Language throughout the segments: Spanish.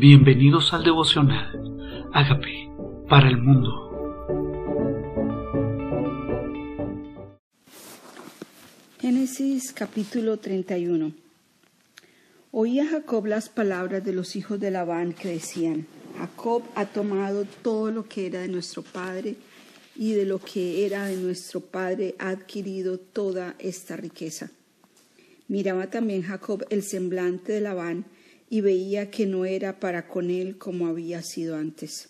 Bienvenidos al devocional. Hágame para el mundo. Génesis capítulo 31. Oía Jacob las palabras de los hijos de Labán que decían, Jacob ha tomado todo lo que era de nuestro padre y de lo que era de nuestro padre ha adquirido toda esta riqueza. Miraba también Jacob el semblante de Labán y veía que no era para con él como había sido antes.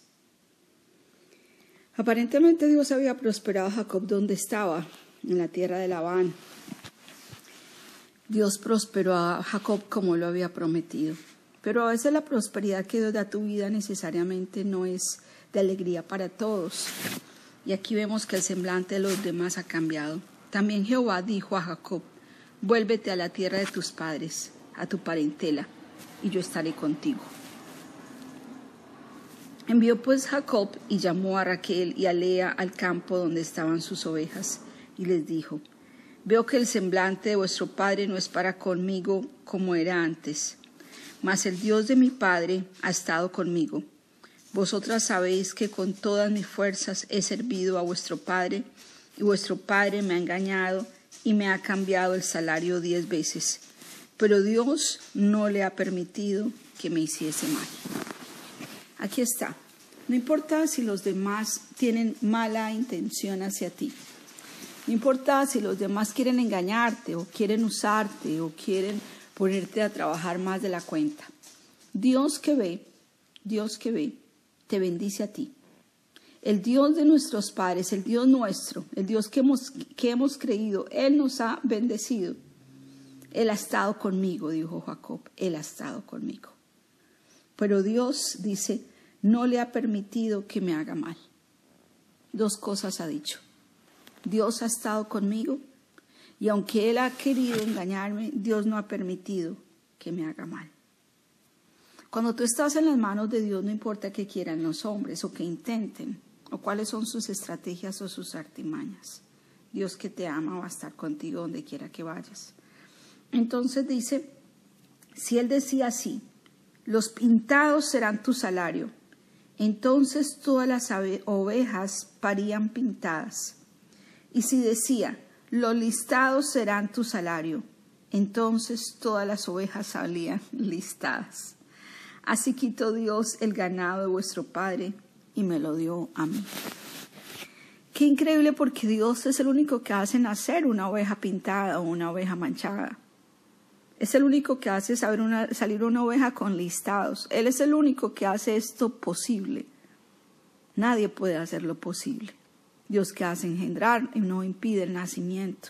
Aparentemente Dios había prosperado a Jacob donde estaba, en la tierra de Labán. Dios prosperó a Jacob como lo había prometido. Pero a veces la prosperidad que Dios da a tu vida necesariamente no es de alegría para todos. Y aquí vemos que el semblante de los demás ha cambiado. También Jehová dijo a Jacob, vuélvete a la tierra de tus padres, a tu parentela y yo estaré contigo. Envió pues Jacob y llamó a Raquel y a Lea al campo donde estaban sus ovejas, y les dijo, Veo que el semblante de vuestro padre no es para conmigo como era antes, mas el Dios de mi padre ha estado conmigo. Vosotras sabéis que con todas mis fuerzas he servido a vuestro padre, y vuestro padre me ha engañado y me ha cambiado el salario diez veces pero Dios no le ha permitido que me hiciese mal. Aquí está. No importa si los demás tienen mala intención hacia ti. No importa si los demás quieren engañarte o quieren usarte o quieren ponerte a trabajar más de la cuenta. Dios que ve, Dios que ve, te bendice a ti. El Dios de nuestros padres, el Dios nuestro, el Dios que hemos, que hemos creído, Él nos ha bendecido él ha estado conmigo, dijo Jacob, Él ha estado conmigo. Pero Dios dice, no le ha permitido que me haga mal. Dos cosas ha dicho. Dios ha estado conmigo y aunque Él ha querido engañarme, Dios no ha permitido que me haga mal. Cuando tú estás en las manos de Dios, no importa qué quieran los hombres o que intenten, o cuáles son sus estrategias o sus artimañas. Dios que te ama va a estar contigo donde quiera que vayas. Entonces dice, si él decía así, los pintados serán tu salario, entonces todas las ovejas parían pintadas. Y si decía, los listados serán tu salario, entonces todas las ovejas salían listadas. Así quitó Dios el ganado de vuestro Padre y me lo dio a mí. Qué increíble porque Dios es el único que hace nacer una oveja pintada o una oveja manchada. Es el único que hace salir una oveja con listados. Él es el único que hace esto posible. Nadie puede hacerlo posible. Dios que hace engendrar y no impide el nacimiento.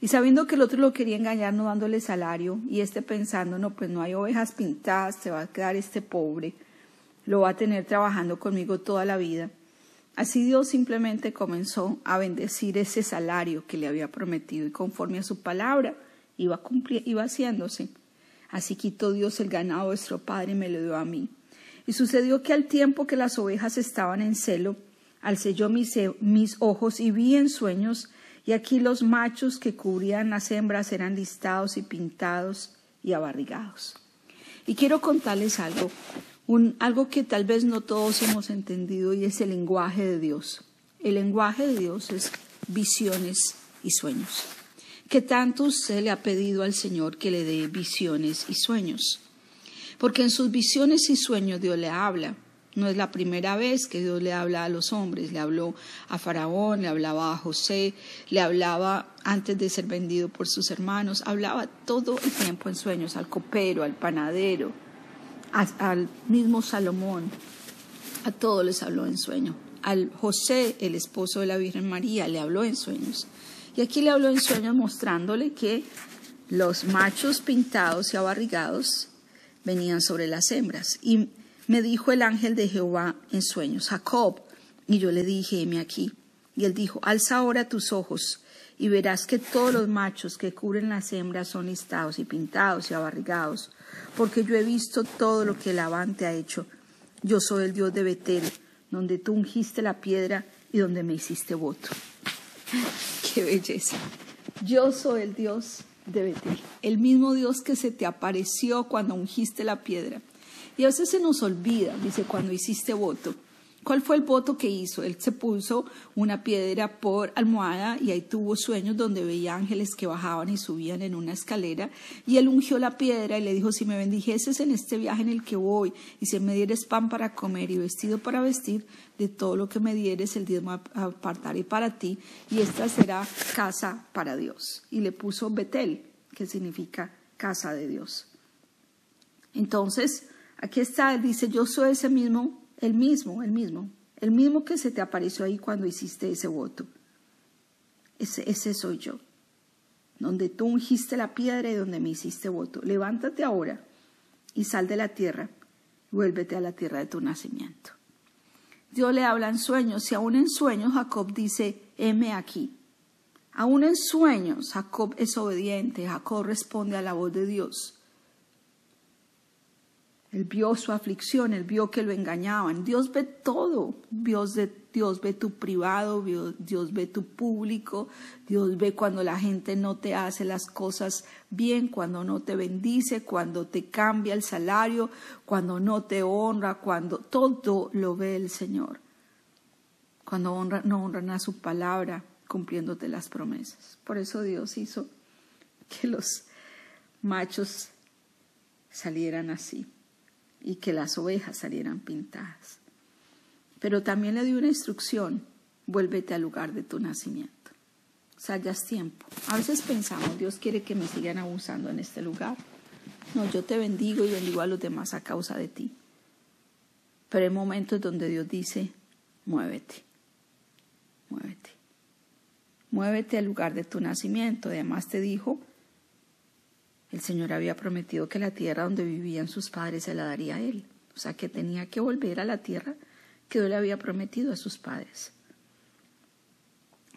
Y sabiendo que el otro lo quería engañar no dándole salario y este pensando, no, pues no hay ovejas pintadas, te va a quedar este pobre, lo va a tener trabajando conmigo toda la vida. Así Dios simplemente comenzó a bendecir ese salario que le había prometido y conforme a su palabra iba, iba haciéndose. Así quitó Dios el ganado de vuestro padre y me lo dio a mí. Y sucedió que al tiempo que las ovejas estaban en celo, alcé yo mis, mis ojos y vi en sueños, y aquí los machos que cubrían las hembras eran listados y pintados y abarrigados. Y quiero contarles algo, un, algo que tal vez no todos hemos entendido y es el lenguaje de Dios. El lenguaje de Dios es visiones y sueños que tanto usted le ha pedido al Señor que le dé visiones y sueños. Porque en sus visiones y sueños Dios le habla. No es la primera vez que Dios le habla a los hombres. Le habló a Faraón, le hablaba a José, le hablaba antes de ser vendido por sus hermanos. Hablaba todo el tiempo en sueños al copero, al panadero, al mismo Salomón. A todos les habló en sueño. Al José, el esposo de la Virgen María, le habló en sueños. Y aquí le habló en sueños mostrándole que los machos pintados y abarrigados venían sobre las hembras. Y me dijo el ángel de Jehová en sueños, Jacob. Y yo le dije, heme aquí. Y él dijo, alza ahora tus ojos y verás que todos los machos que cubren las hembras son listados y pintados y abarrigados, porque yo he visto todo lo que el avante ha hecho. Yo soy el Dios de Betel, donde tú ungiste la piedra y donde me hiciste voto. Qué belleza. Yo soy el Dios de Betel, el mismo Dios que se te apareció cuando ungiste la piedra, Y a veces se nos olvida, dice, cuando hiciste voto. ¿Cuál fue el voto que hizo? Él se puso una piedra por almohada y ahí tuvo sueños donde veía ángeles que bajaban y subían en una escalera y él ungió la piedra y le dijo, si me bendijeses en este viaje en el que voy y si me dieres pan para comer y vestido para vestir, de todo lo que me dieres el diezmo apartaré para ti y esta será casa para Dios. Y le puso Betel, que significa casa de Dios. Entonces, aquí está, dice, yo soy ese mismo el mismo, el mismo, el mismo que se te apareció ahí cuando hiciste ese voto. Ese, soy yo. Donde tú ungiste la piedra y donde me hiciste voto. Levántate ahora y sal de la tierra vuélvete a la tierra de tu nacimiento. Dios le habla en sueños y aún en sueños Jacob dice, heme aquí. Aún en sueños Jacob es obediente, Jacob responde a la voz de Dios. Él vio su aflicción, él vio que lo engañaban. Dios ve todo. Dios, Dios ve tu privado, Dios ve tu público, Dios ve cuando la gente no te hace las cosas bien, cuando no te bendice, cuando te cambia el salario, cuando no te honra, cuando todo lo ve el Señor. Cuando honra, no honran a su palabra, cumpliéndote las promesas. Por eso Dios hizo que los machos salieran así y que las ovejas salieran pintadas. Pero también le dio una instrucción, vuélvete al lugar de tu nacimiento. Salgas tiempo. A veces pensamos, Dios quiere que me sigan abusando en este lugar. No, yo te bendigo y bendigo a los demás a causa de ti. Pero hay momentos donde Dios dice, muévete, muévete. Muévete al lugar de tu nacimiento. Además te dijo, el Señor había prometido que la tierra donde vivían sus padres se la daría a él. O sea que tenía que volver a la tierra que Dios le había prometido a sus padres.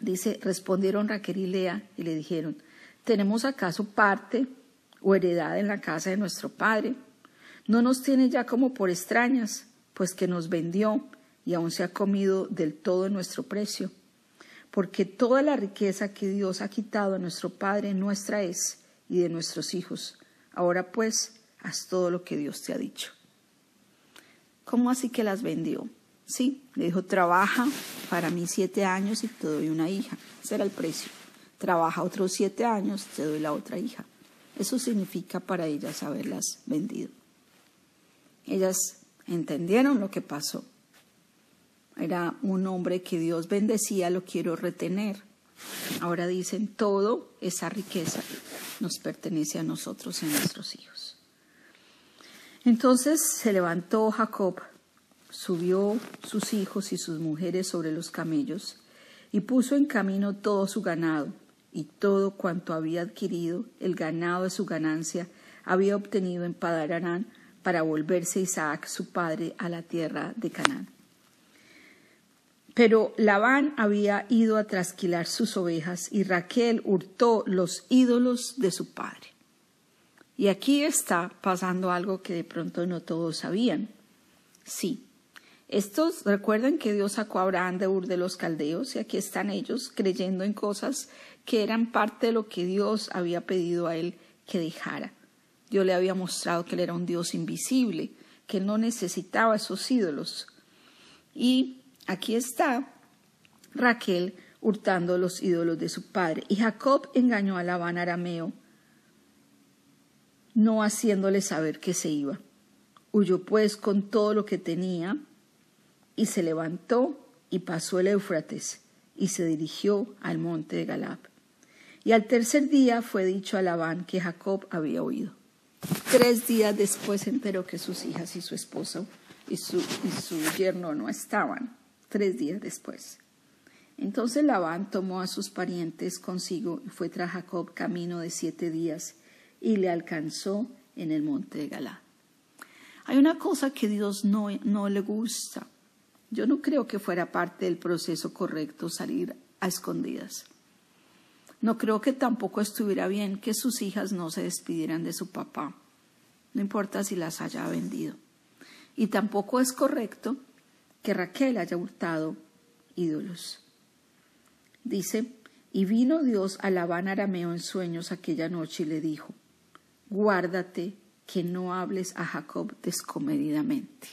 Dice, respondieron Raquel y Lea y le dijeron, ¿tenemos acaso parte o heredad en la casa de nuestro padre? No nos tiene ya como por extrañas, pues que nos vendió y aún se ha comido del todo nuestro precio. Porque toda la riqueza que Dios ha quitado a nuestro padre nuestra es y de nuestros hijos. Ahora pues, haz todo lo que Dios te ha dicho. ¿Cómo así que las vendió? Sí, le dijo, trabaja para mí siete años y te doy una hija. Ese era el precio. Trabaja otros siete años, te doy la otra hija. Eso significa para ellas haberlas vendido. Ellas entendieron lo que pasó. Era un hombre que Dios bendecía, lo quiero retener. Ahora dicen, todo esa riqueza nos pertenece a nosotros y a nuestros hijos. Entonces se levantó Jacob, subió sus hijos y sus mujeres sobre los camellos y puso en camino todo su ganado y todo cuanto había adquirido, el ganado de su ganancia, había obtenido en Padararán para volverse Isaac su padre a la tierra de Canaán. Pero Labán había ido a trasquilar sus ovejas y Raquel hurtó los ídolos de su padre. Y aquí está pasando algo que de pronto no todos sabían. Sí, estos recuerdan que Dios sacó a Abraham de Ur de los Caldeos y aquí están ellos creyendo en cosas que eran parte de lo que Dios había pedido a él que dejara. Dios le había mostrado que él era un Dios invisible, que él no necesitaba esos ídolos. Y Aquí está Raquel hurtando los ídolos de su padre. Y Jacob engañó a Labán arameo, no haciéndole saber que se iba. Huyó pues con todo lo que tenía y se levantó y pasó el Éufrates y se dirigió al monte de Galab. Y al tercer día fue dicho a Labán que Jacob había huido. Tres días después enteró que sus hijas y su esposo y su yerno no estaban tres días después. Entonces Labán tomó a sus parientes consigo y fue tras Jacob camino de siete días y le alcanzó en el monte de Galá. Hay una cosa que Dios no, no le gusta. Yo no creo que fuera parte del proceso correcto salir a escondidas. No creo que tampoco estuviera bien que sus hijas no se despidieran de su papá, no importa si las haya vendido. Y tampoco es correcto que Raquel haya hurtado ídolos. Dice, y vino Dios a Labán arameo en sueños aquella noche y le dijo, guárdate que no hables a Jacob descomedidamente.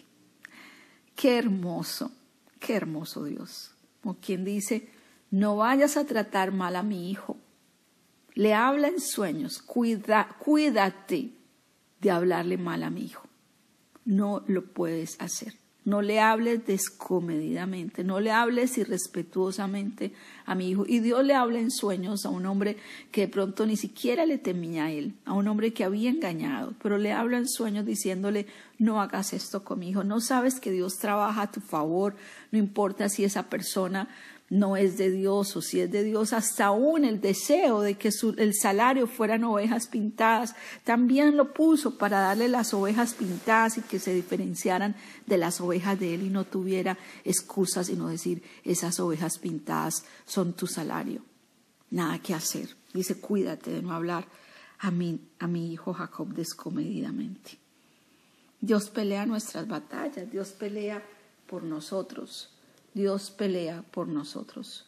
Qué hermoso, qué hermoso Dios. Como quien dice, no vayas a tratar mal a mi hijo. Le habla en sueños, cuida, cuídate de hablarle mal a mi hijo. No lo puedes hacer. No le hables descomedidamente, no le hables irrespetuosamente a mi hijo. Y Dios le habla en sueños a un hombre que de pronto ni siquiera le temía a él, a un hombre que había engañado, pero le habla en sueños diciéndole, no hagas esto con mi hijo. No sabes que Dios trabaja a tu favor, no importa si esa persona no es de Dios o si es de Dios, hasta aún el deseo de que el salario fueran ovejas pintadas, también lo puso para darle las ovejas pintadas y que se diferenciaran de las ovejas de él y no tuviera excusas sino decir, esas ovejas pintadas son tu salario. Nada que hacer. Dice, cuídate de no hablar a mi, a mi hijo Jacob descomedidamente. Dios pelea nuestras batallas, Dios pelea por nosotros. Dios pelea por nosotros.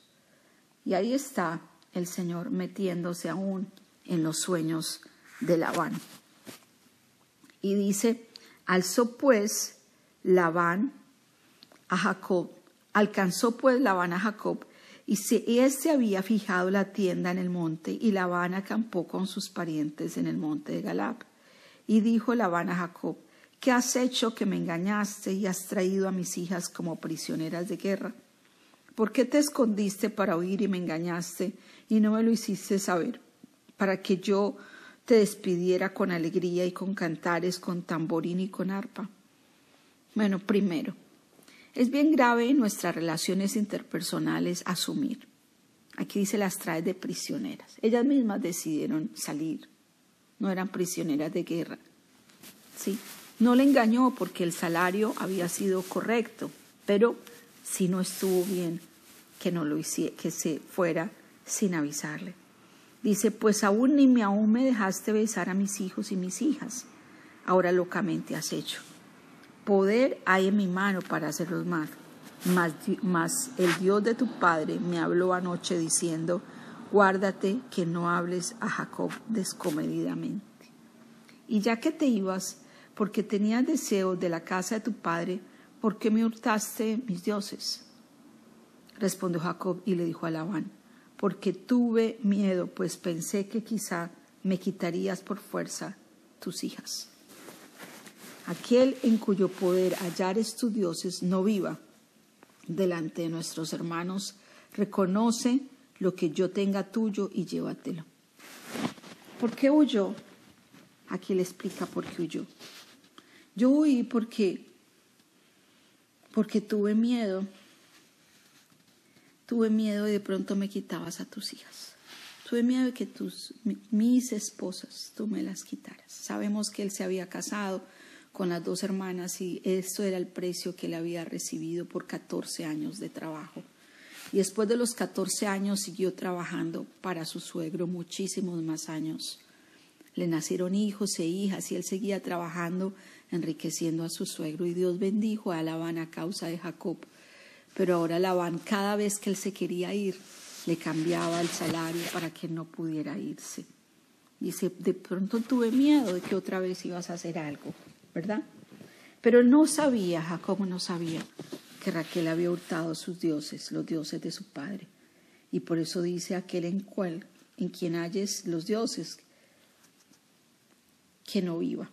Y ahí está el Señor metiéndose aún en los sueños de Labán. Y dice, alzó pues Labán a Jacob, alcanzó pues Labán a Jacob, y éste había fijado la tienda en el monte, y Labán acampó con sus parientes en el monte de Galab. Y dijo Labán a Jacob, ¿Qué has hecho que me engañaste y has traído a mis hijas como prisioneras de guerra? ¿Por qué te escondiste para oír y me engañaste y no me lo hiciste saber? Para que yo te despidiera con alegría y con cantares, con tamborín y con arpa. Bueno, primero, es bien grave en nuestras relaciones interpersonales asumir. Aquí dice las trae de prisioneras. Ellas mismas decidieron salir. No eran prisioneras de guerra. Sí. No le engañó porque el salario había sido correcto, pero si no estuvo bien que no lo hiciera, que se fuera sin avisarle. Dice, pues aún ni me aún me dejaste besar a mis hijos y mis hijas. Ahora locamente has hecho. Poder hay en mi mano para hacerlos mal. Mas, mas el Dios de tu padre me habló anoche diciendo, guárdate que no hables a Jacob descomedidamente. Y ya que te ibas, porque tenías deseo de la casa de tu padre, ¿por qué me hurtaste mis dioses? Respondió Jacob y le dijo a Labán, porque tuve miedo, pues pensé que quizá me quitarías por fuerza tus hijas. Aquel en cuyo poder hallares tus dioses no viva delante de nuestros hermanos, reconoce lo que yo tenga tuyo y llévatelo. ¿Por qué huyó? Aquí le explica por qué huyó. Yo huí porque, porque tuve miedo. Tuve miedo y de pronto me quitabas a tus hijas. Tuve miedo de que tus, mis esposas, tú me las quitaras. Sabemos que él se había casado con las dos hermanas y esto era el precio que él había recibido por 14 años de trabajo. Y después de los 14 años siguió trabajando para su suegro muchísimos más años. Le nacieron hijos e hijas y él seguía trabajando enriqueciendo a su suegro, y Dios bendijo a Labán a causa de Jacob. Pero ahora Labán, cada vez que él se quería ir, le cambiaba el salario para que no pudiera irse. Dice, de pronto tuve miedo de que otra vez ibas a hacer algo, ¿verdad? Pero no sabía, Jacob no sabía que Raquel había hurtado sus dioses, los dioses de su padre. Y por eso dice aquel en cual, en quien halles los dioses, que no viva.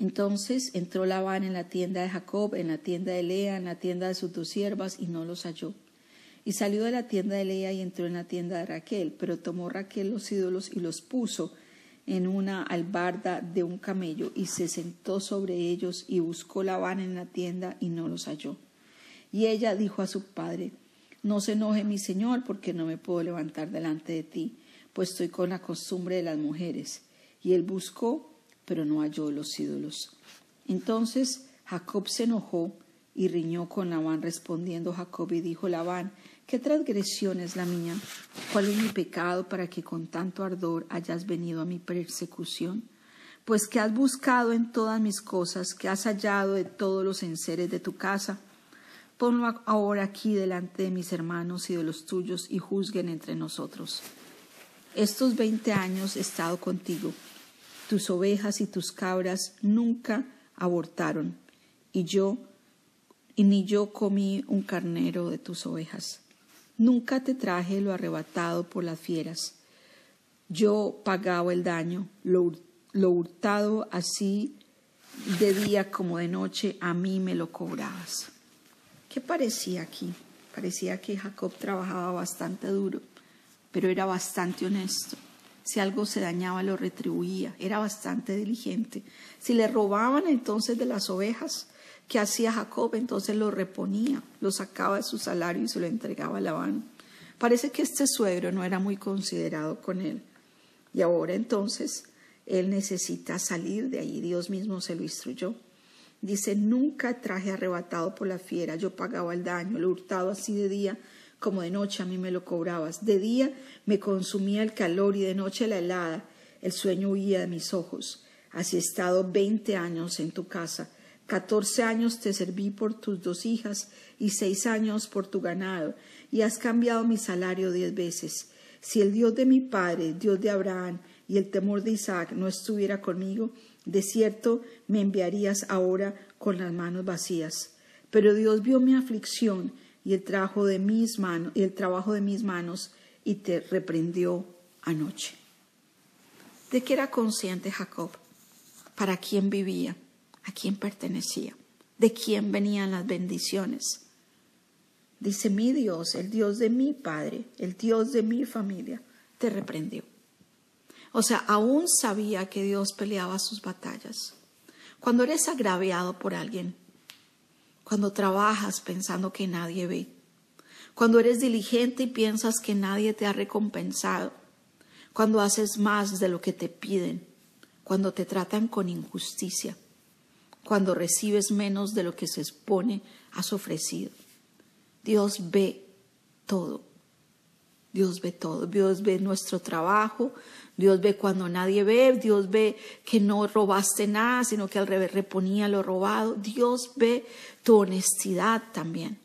Entonces entró Labán en la tienda de Jacob, en la tienda de Lea, en la tienda de sus dos siervas, y no los halló. Y salió de la tienda de Lea y entró en la tienda de Raquel, pero tomó Raquel los ídolos y los puso en una albarda de un camello, y se sentó sobre ellos, y buscó Labán en la tienda, y no los halló. Y ella dijo a su padre, No se enoje mi señor, porque no me puedo levantar delante de ti, pues estoy con la costumbre de las mujeres. Y él buscó pero no halló los ídolos. Entonces Jacob se enojó y riñó con Labán, respondiendo Jacob y dijo Labán, ¿qué transgresión es la mía? ¿Cuál es mi pecado para que con tanto ardor hayas venido a mi persecución? Pues que has buscado en todas mis cosas, que has hallado de todos los enseres de tu casa. Ponlo ahora aquí delante de mis hermanos y de los tuyos y juzguen entre nosotros. Estos veinte años he estado contigo tus ovejas y tus cabras nunca abortaron, y yo, ni yo comí un carnero de tus ovejas. Nunca te traje lo arrebatado por las fieras. Yo pagaba el daño, lo, lo hurtado así de día como de noche, a mí me lo cobrabas. ¿Qué parecía aquí? Parecía que Jacob trabajaba bastante duro, pero era bastante honesto. Si algo se dañaba, lo retribuía. Era bastante diligente. Si le robaban entonces de las ovejas, ¿qué hacía Jacob? Entonces lo reponía, lo sacaba de su salario y se lo entregaba a Labán. Parece que este suegro no era muy considerado con él. Y ahora entonces él necesita salir de ahí. Dios mismo se lo instruyó. Dice, nunca traje arrebatado por la fiera, yo pagaba el daño, lo hurtado así de día como de noche a mí me lo cobrabas. De día me consumía el calor y de noche la helada, el sueño huía de mis ojos. Así he estado veinte años en tu casa, catorce años te serví por tus dos hijas y seis años por tu ganado, y has cambiado mi salario diez veces. Si el Dios de mi padre, Dios de Abraham y el temor de Isaac no estuviera conmigo, de cierto me enviarías ahora con las manos vacías. Pero Dios vio mi aflicción y el trabajo de mis manos y el trabajo de mis manos y te reprendió anoche. ¿De qué era consciente Jacob? ¿Para quién vivía? ¿A quién pertenecía? ¿De quién venían las bendiciones? Dice mi Dios, el Dios de mi padre, el Dios de mi familia, te reprendió. O sea, aún sabía que Dios peleaba sus batallas. Cuando eres agraviado por alguien, cuando trabajas pensando que nadie ve, cuando eres diligente y piensas que nadie te ha recompensado, cuando haces más de lo que te piden, cuando te tratan con injusticia, cuando recibes menos de lo que se expone has ofrecido. Dios ve todo. Dios ve todo. Dios ve nuestro trabajo, Dios ve cuando nadie ve, Dios ve que no robaste nada, sino que al revés reponía lo robado. Dios ve tu honestidad también.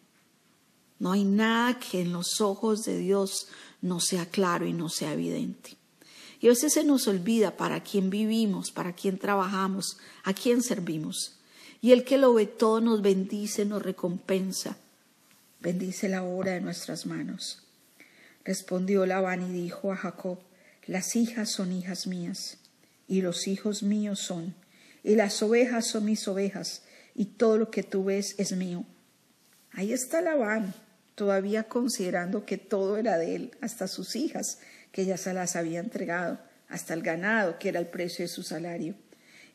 No hay nada que en los ojos de Dios no sea claro y no sea evidente. Y a veces se nos olvida para quién vivimos, para quién trabajamos, a quién servimos. Y el que lo ve todo nos bendice, nos recompensa. Bendice la obra de nuestras manos. Respondió Labán y dijo a Jacob, las hijas son hijas mías, y los hijos míos son, y las ovejas son mis ovejas, y todo lo que tú ves es mío. Ahí está Labán, todavía considerando que todo era de él, hasta sus hijas, que ya se las había entregado, hasta el ganado, que era el precio de su salario.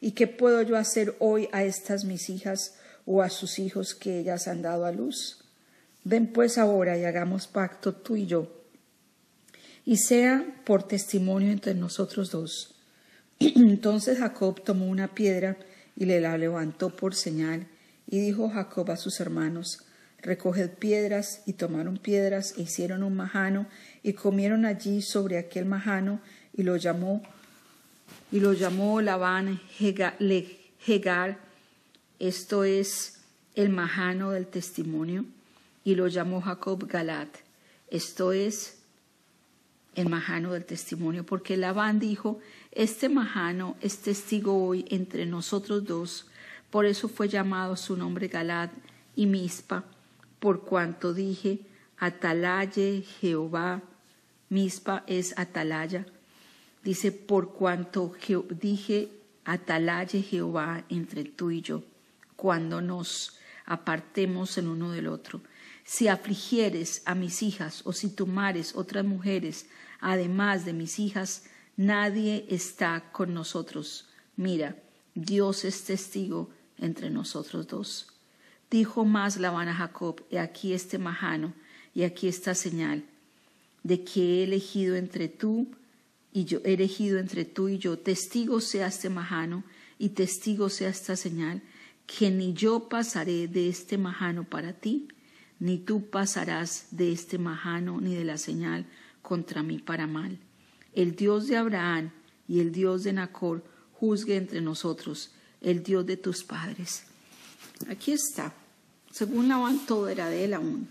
¿Y qué puedo yo hacer hoy a estas mis hijas o a sus hijos que ellas han dado a luz? Ven pues ahora y hagamos pacto tú y yo y sea por testimonio entre nosotros dos. Entonces Jacob tomó una piedra y le la levantó por señal, y dijo Jacob a sus hermanos, recoged piedras, y tomaron piedras, e hicieron un majano, y comieron allí sobre aquel majano, y lo llamó, y lo llamó Labán Hegar, esto es el majano del testimonio, y lo llamó Jacob Galat, esto es el majano del testimonio, porque Labán dijo, este majano es testigo hoy entre nosotros dos, por eso fue llamado su nombre Galad y Mispa, por cuanto dije, Atalaye Jehová, Mispa es Atalaya, dice, por cuanto dije, Atalaye Jehová entre tú y yo, cuando nos apartemos el uno del otro. Si afligieres a mis hijas o si tomares otras mujeres además de mis hijas, nadie está con nosotros. Mira, Dios es testigo entre nosotros dos. Dijo más Labán a Jacob, he aquí este majano, y aquí esta señal, de que he elegido entre tú y yo, he elegido entre tú y yo, testigo sea este majano, y testigo sea esta señal, que ni yo pasaré de este majano para ti, ni tú pasarás de este majano ni de la señal contra mí para mal. El Dios de Abraham y el Dios de Nacor juzgue entre nosotros, el Dios de tus padres. Aquí está. Según Labán todo era de él aún,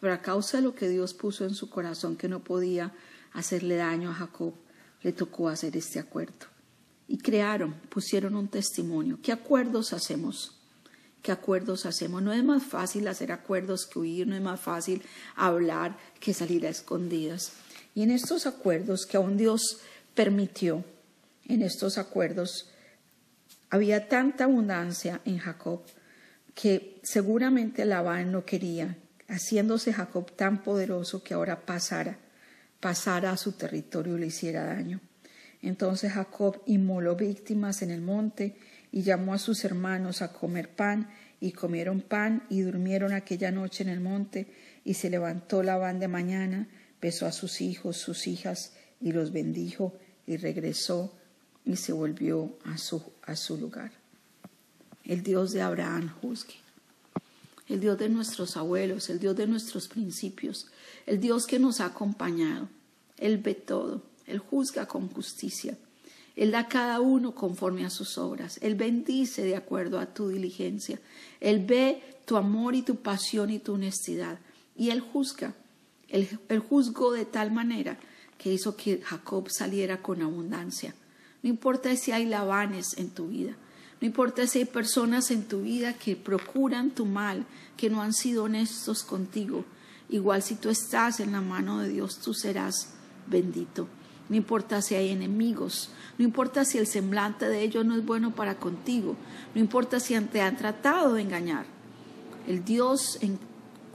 pero a causa de lo que Dios puso en su corazón que no podía hacerle daño a Jacob, le tocó hacer este acuerdo. y crearon, pusieron un testimonio. ¿Qué acuerdos hacemos? ¿Qué acuerdos hacemos? No es más fácil hacer acuerdos que huir, no es más fácil hablar que salir a escondidas. Y en estos acuerdos que aún Dios permitió, en estos acuerdos, había tanta abundancia en Jacob que seguramente Labán no quería, haciéndose Jacob tan poderoso que ahora pasara, pasara a su territorio y le hiciera daño. Entonces Jacob inmoló víctimas en el monte y llamó a sus hermanos a comer pan, y comieron pan y durmieron aquella noche en el monte, y se levantó Labán de mañana, besó a sus hijos, sus hijas, y los bendijo, y regresó y se volvió a su, a su lugar. El Dios de Abraham juzgue. El Dios de nuestros abuelos, el Dios de nuestros principios, el Dios que nos ha acompañado. Él ve todo, Él juzga con justicia. Él da a cada uno conforme a sus obras. Él bendice de acuerdo a tu diligencia. Él ve tu amor y tu pasión y tu honestidad. Y Él juzga. Él, él juzgó de tal manera que hizo que Jacob saliera con abundancia. No importa si hay lavanes en tu vida. No importa si hay personas en tu vida que procuran tu mal, que no han sido honestos contigo. Igual si tú estás en la mano de Dios, tú serás bendito. No importa si hay enemigos, no importa si el semblante de ellos no es bueno para contigo, no importa si te han tratado de engañar. El Dios en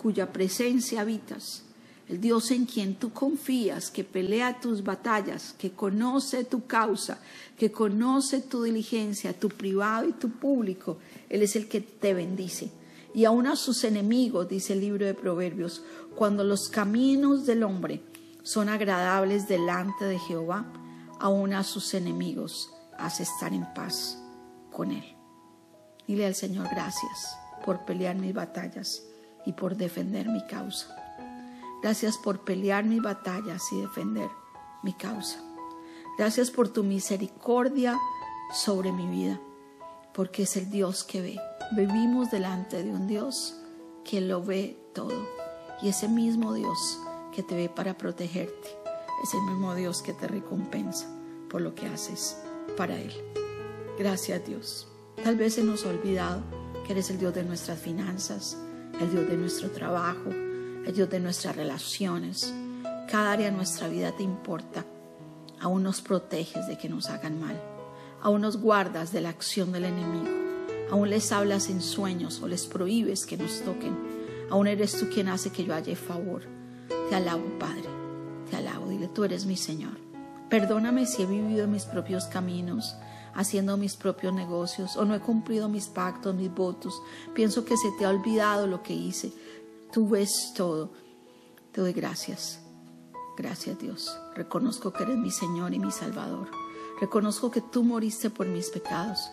cuya presencia habitas, el Dios en quien tú confías, que pelea tus batallas, que conoce tu causa, que conoce tu diligencia, tu privado y tu público, Él es el que te bendice. Y aun a sus enemigos, dice el libro de Proverbios, cuando los caminos del hombre son agradables delante de Jehová, aun a sus enemigos hace estar en paz con él. Dile al Señor gracias por pelear mis batallas y por defender mi causa. Gracias por pelear mis batallas y defender mi causa. Gracias por tu misericordia sobre mi vida, porque es el Dios que ve. Vivimos delante de un Dios que lo ve todo. Y ese mismo Dios que te ve para protegerte. Es el mismo Dios que te recompensa por lo que haces para Él. Gracias Dios. Tal vez se nos ha olvidado que eres el Dios de nuestras finanzas, el Dios de nuestro trabajo, el Dios de nuestras relaciones. Cada área de nuestra vida te importa. Aún nos proteges de que nos hagan mal. Aún nos guardas de la acción del enemigo. Aún les hablas en sueños o les prohíbes que nos toquen. Aún eres tú quien hace que yo haya favor. Te alabo, Padre, te alabo. Dile, tú eres mi Señor. Perdóname si he vivido mis propios caminos, haciendo mis propios negocios, o no he cumplido mis pactos, mis votos. Pienso que se te ha olvidado lo que hice. Tú ves todo. Te doy gracias. Gracias Dios. Reconozco que eres mi Señor y mi Salvador. Reconozco que tú moriste por mis pecados.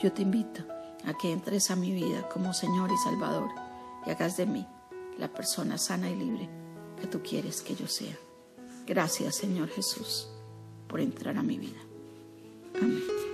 Yo te invito a que entres a mi vida como Señor y Salvador y hagas de mí la persona sana y libre tú quieres que yo sea. Gracias, Señor Jesús, por entrar a mi vida. Amén.